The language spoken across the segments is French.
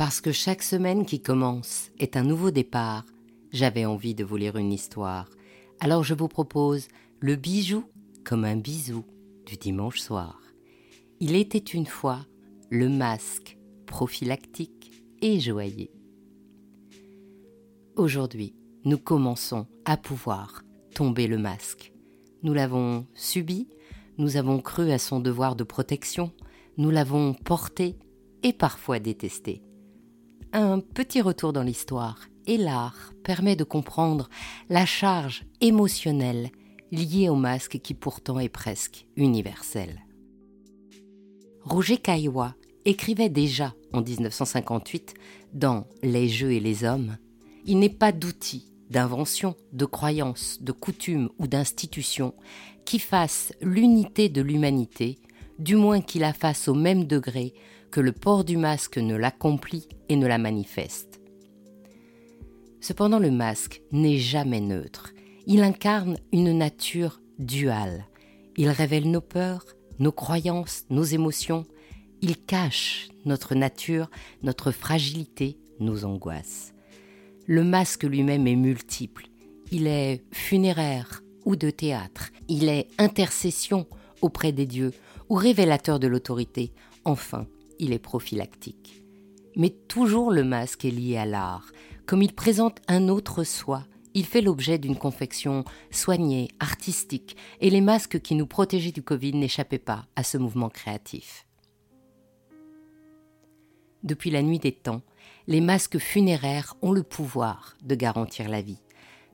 Parce que chaque semaine qui commence est un nouveau départ, j'avais envie de vous lire une histoire. Alors je vous propose le bijou comme un bisou du dimanche soir. Il était une fois le masque prophylactique et joyeux. Aujourd'hui, nous commençons à pouvoir tomber le masque. Nous l'avons subi, nous avons cru à son devoir de protection, nous l'avons porté et parfois détesté. Un petit retour dans l'histoire et l'art permet de comprendre la charge émotionnelle liée au masque qui pourtant est presque universel. Roger Caillois écrivait déjà en 1958 dans Les jeux et les hommes Il n'est pas d'outil, d'invention, de croyance, de coutume ou d'institution qui fasse l'unité de l'humanité, du moins qui la fasse au même degré que le port du masque ne l'accomplit et ne la manifeste. Cependant le masque n'est jamais neutre. Il incarne une nature duale. Il révèle nos peurs, nos croyances, nos émotions. Il cache notre nature, notre fragilité, nos angoisses. Le masque lui-même est multiple. Il est funéraire ou de théâtre. Il est intercession auprès des dieux ou révélateur de l'autorité. Enfin, il est prophylactique. Mais toujours le masque est lié à l'art. Comme il présente un autre soi, il fait l'objet d'une confection soignée, artistique, et les masques qui nous protégeaient du Covid n'échappaient pas à ce mouvement créatif. Depuis la nuit des temps, les masques funéraires ont le pouvoir de garantir la vie.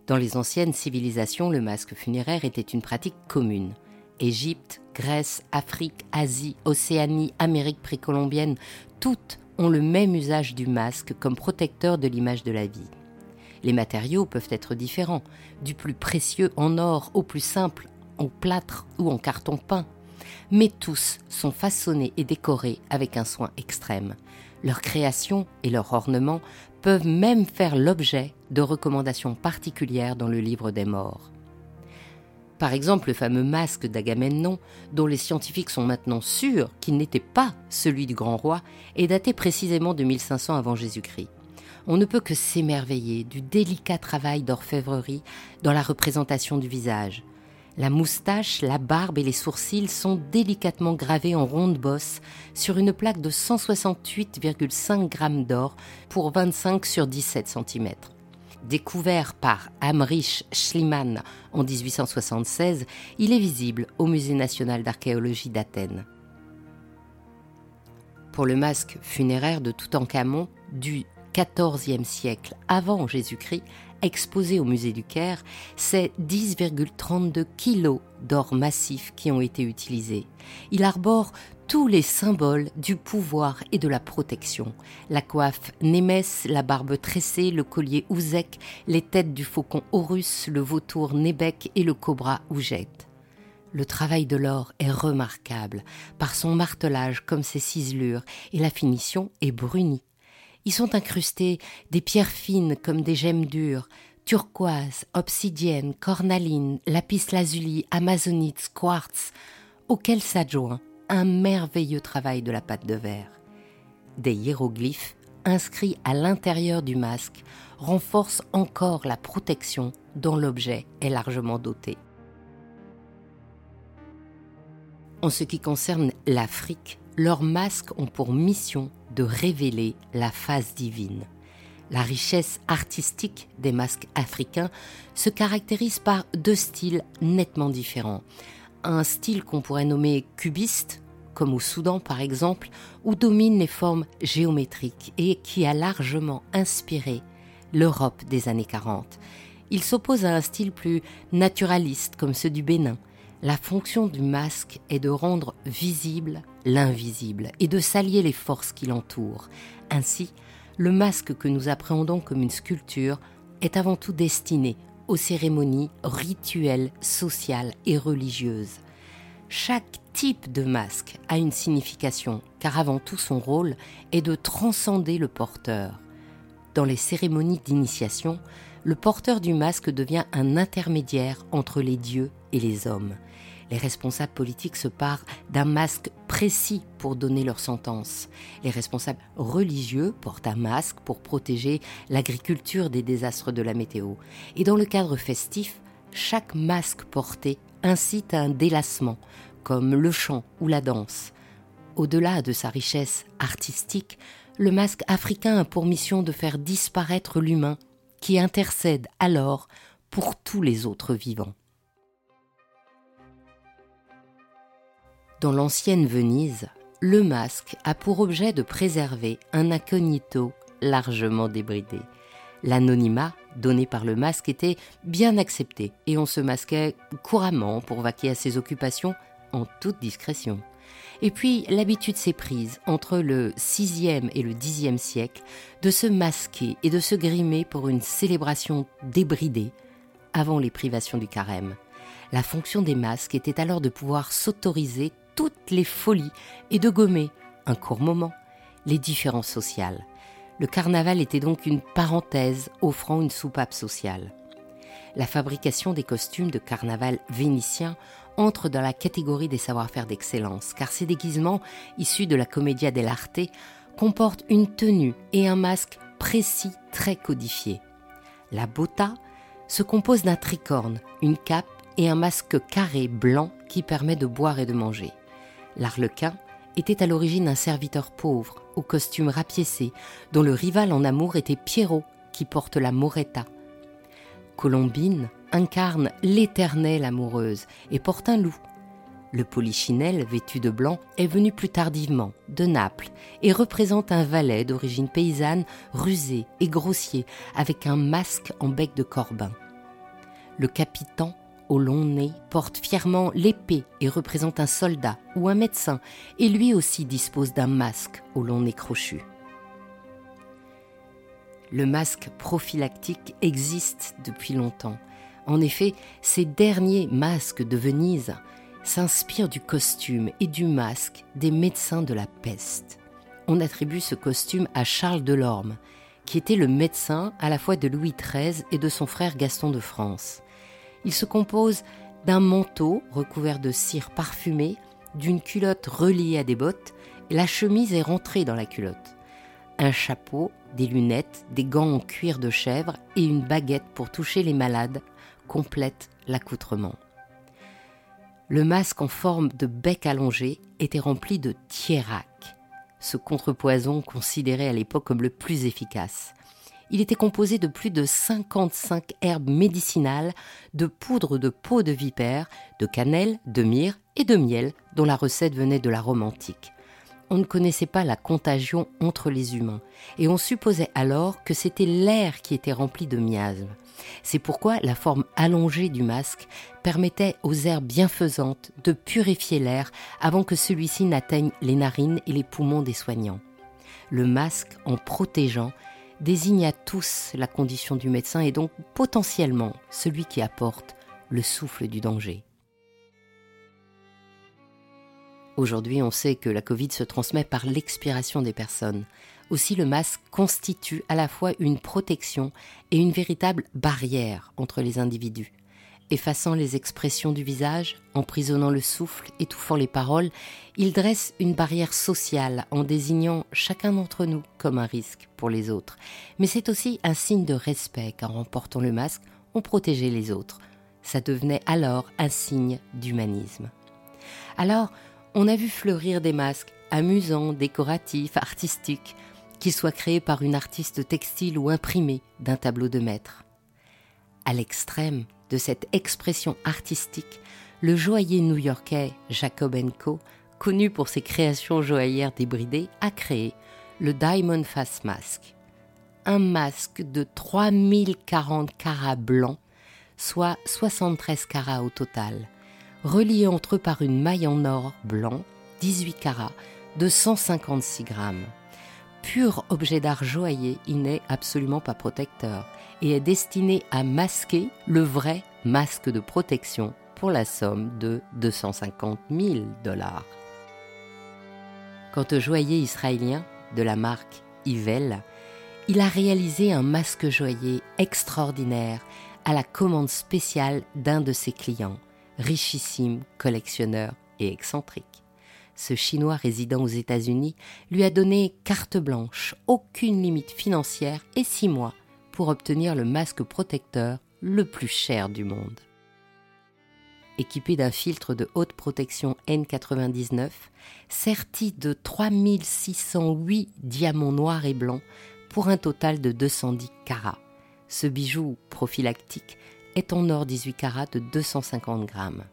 Dans les anciennes civilisations, le masque funéraire était une pratique commune. Égypte, Grèce, Afrique, Asie, Océanie, Amérique précolombienne, toutes ont le même usage du masque comme protecteur de l'image de la vie. Les matériaux peuvent être différents, du plus précieux en or au plus simple en plâtre ou en carton peint, mais tous sont façonnés et décorés avec un soin extrême. Leur création et leur ornement peuvent même faire l'objet de recommandations particulières dans le livre des morts. Par exemple, le fameux masque d'Agamemnon, dont les scientifiques sont maintenant sûrs qu'il n'était pas celui du grand roi, est daté précisément de 1500 avant Jésus-Christ. On ne peut que s'émerveiller du délicat travail d'orfèvrerie dans la représentation du visage. La moustache, la barbe et les sourcils sont délicatement gravés en ronde bosse sur une plaque de 168,5 grammes d'or pour 25 sur 17 cm. Découvert par Amrich Schliemann en 1876, il est visible au Musée national d'archéologie d'Athènes. Pour le masque funéraire de Toutankhamon du XIVe siècle avant Jésus-Christ, exposé au musée du Caire, c'est 10,32 kilos d'or massif qui ont été utilisés. Il arbore tous les symboles du pouvoir et de la protection. La coiffe Némès, la barbe tressée, le collier Ouzek, les têtes du faucon Horus, le vautour Nébec et le cobra Oujet. Le travail de l'or est remarquable par son martelage comme ses ciselures et la finition est brunie. Y sont incrustées des pierres fines comme des gemmes dures, turquoise, obsidienne, cornaline, lapis lazuli, amazonite, quartz, auxquels s'adjoint un merveilleux travail de la pâte de verre. Des hiéroglyphes inscrits à l'intérieur du masque renforcent encore la protection dont l'objet est largement doté. En ce qui concerne l'Afrique, leurs masques ont pour mission de révéler la face divine. La richesse artistique des masques africains se caractérise par deux styles nettement différents un style qu'on pourrait nommer cubiste, comme au Soudan par exemple, où dominent les formes géométriques et qui a largement inspiré l'Europe des années 40. Il s'oppose à un style plus naturaliste comme ceux du Bénin. La fonction du masque est de rendre visible l'invisible et de s'allier les forces qui l'entourent. Ainsi, le masque que nous appréhendons comme une sculpture est avant tout destiné aux cérémonies rituelles, sociales et religieuses. Chaque type de masque a une signification, car avant tout son rôle est de transcender le porteur. Dans les cérémonies d'initiation, le porteur du masque devient un intermédiaire entre les dieux et les hommes. Les responsables politiques se parent d'un masque précis pour donner leur sentence. Les responsables religieux portent un masque pour protéger l'agriculture des désastres de la météo. Et dans le cadre festif, chaque masque porté incite à un délassement, comme le chant ou la danse. Au-delà de sa richesse artistique, le masque africain a pour mission de faire disparaître l'humain qui intercède alors pour tous les autres vivants. Dans l'ancienne Venise, le masque a pour objet de préserver un incognito largement débridé. L'anonymat donné par le masque était bien accepté et on se masquait couramment pour vaquer à ses occupations en toute discrétion. Et puis l'habitude s'est prise entre le 6e et le 10e siècle de se masquer et de se grimer pour une célébration débridée avant les privations du carême. La fonction des masques était alors de pouvoir s'autoriser toutes les folies et de gommer, un court moment, les différences sociales. Le carnaval était donc une parenthèse offrant une soupape sociale. La fabrication des costumes de carnaval vénitien entre dans la catégorie des savoir-faire d'excellence, car ces déguisements, issus de la commedia dell'arte, comportent une tenue et un masque précis très codifiés. La botta se compose d'un tricorne, une cape et un masque carré blanc qui permet de boire et de manger. L'arlequin était à l'origine un serviteur pauvre, au costume rapiécé, dont le rival en amour était Pierrot, qui porte la moretta. Colombine incarne l'éternelle amoureuse et porte un loup. Le polichinelle, vêtu de blanc, est venu plus tardivement, de Naples, et représente un valet d'origine paysanne, rusé et grossier, avec un masque en bec de corbin. Le capitaine au long nez, porte fièrement l'épée et représente un soldat ou un médecin, et lui aussi dispose d'un masque au long nez crochu. Le masque prophylactique existe depuis longtemps. En effet, ces derniers masques de Venise s'inspirent du costume et du masque des médecins de la peste. On attribue ce costume à Charles Delorme, qui était le médecin à la fois de Louis XIII et de son frère Gaston de France. Il se compose d'un manteau recouvert de cire parfumée, d'une culotte reliée à des bottes, et la chemise est rentrée dans la culotte. Un chapeau, des lunettes, des gants en cuir de chèvre et une baguette pour toucher les malades complètent l'accoutrement. Le masque en forme de bec allongé était rempli de tiérac, ce contrepoison considéré à l'époque comme le plus efficace. Il était composé de plus de 55 herbes médicinales, de poudre de peau de vipère, de cannelle, de myrrhe et de miel, dont la recette venait de la Rome antique. On ne connaissait pas la contagion entre les humains, et on supposait alors que c'était l'air qui était rempli de miasmes. C'est pourquoi la forme allongée du masque permettait aux herbes bienfaisantes de purifier l'air avant que celui-ci n'atteigne les narines et les poumons des soignants. Le masque, en protégeant, désigne à tous la condition du médecin et donc potentiellement celui qui apporte le souffle du danger. Aujourd'hui, on sait que la Covid se transmet par l'expiration des personnes. Aussi, le masque constitue à la fois une protection et une véritable barrière entre les individus effaçant les expressions du visage, emprisonnant le souffle, étouffant les paroles, il dresse une barrière sociale en désignant chacun d'entre nous comme un risque pour les autres. Mais c'est aussi un signe de respect car en portant le masque, on protégeait les autres. Ça devenait alors un signe d'humanisme. Alors, on a vu fleurir des masques amusants, décoratifs, artistiques, qu'ils soient créés par une artiste textile ou imprimés d'un tableau de maître. À l'extrême, de cette expression artistique, le joaillier new-yorkais Jacob Co., connu pour ses créations joaillères débridées, a créé le Diamond Face Mask. Un masque de 3040 carats blancs, soit 73 carats au total, reliés entre eux par une maille en or blanc, 18 carats, de 156 grammes. Pur objet d'art joaillier, il n'est absolument pas protecteur et est destiné à masquer le vrai masque de protection pour la somme de 250 000 dollars. Quant au joaillier israélien de la marque Ivel, il a réalisé un masque joaillier extraordinaire à la commande spéciale d'un de ses clients, richissime collectionneur et excentrique. Ce Chinois résidant aux États-Unis lui a donné carte blanche, aucune limite financière et six mois pour obtenir le masque protecteur le plus cher du monde. Équipé d'un filtre de haute protection N99, serti de 3608 diamants noirs et blancs pour un total de 210 carats. Ce bijou prophylactique est en or 18 carats de 250 grammes.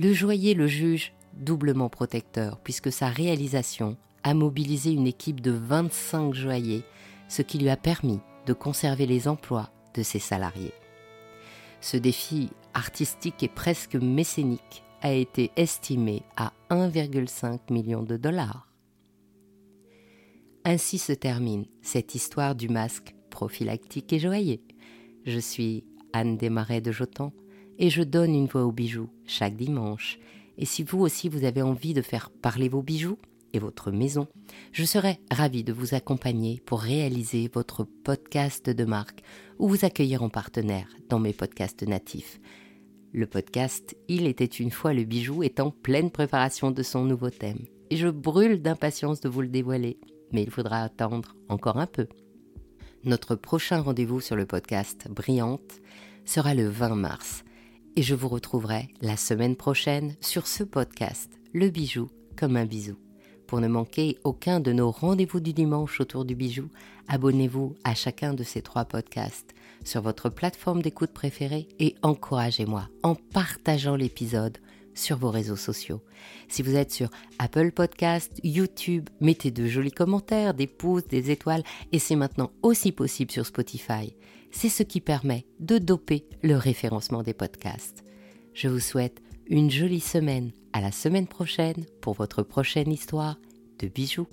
Le joaillier le juge doublement protecteur puisque sa réalisation a mobilisé une équipe de 25 joailliers, ce qui lui a permis de conserver les emplois de ses salariés. Ce défi artistique et presque mécénique a été estimé à 1,5 million de dollars. Ainsi se termine cette histoire du masque prophylactique et joaillier. Je suis Anne Desmarais de Jotan et je donne une voix aux bijoux chaque dimanche. Et si vous aussi vous avez envie de faire parler vos bijoux et votre maison, je serai ravie de vous accompagner pour réaliser votre podcast de marque ou vous accueillir en partenaire dans mes podcasts natifs. Le podcast Il était une fois le bijou est en pleine préparation de son nouveau thème et je brûle d'impatience de vous le dévoiler mais il faudra attendre encore un peu. Notre prochain rendez-vous sur le podcast Brillante sera le 20 mars et je vous retrouverai la semaine prochaine sur ce podcast, Le bijou comme un bisou. Pour ne manquer aucun de nos rendez-vous du dimanche autour du bijou, abonnez-vous à chacun de ces trois podcasts sur votre plateforme d'écoute préférée et encouragez-moi en partageant l'épisode sur vos réseaux sociaux. Si vous êtes sur Apple Podcast, YouTube, mettez de jolis commentaires, des pouces, des étoiles et c'est maintenant aussi possible sur Spotify. C'est ce qui permet de doper le référencement des podcasts. Je vous souhaite une jolie semaine. À la semaine prochaine pour votre prochaine histoire de bijoux.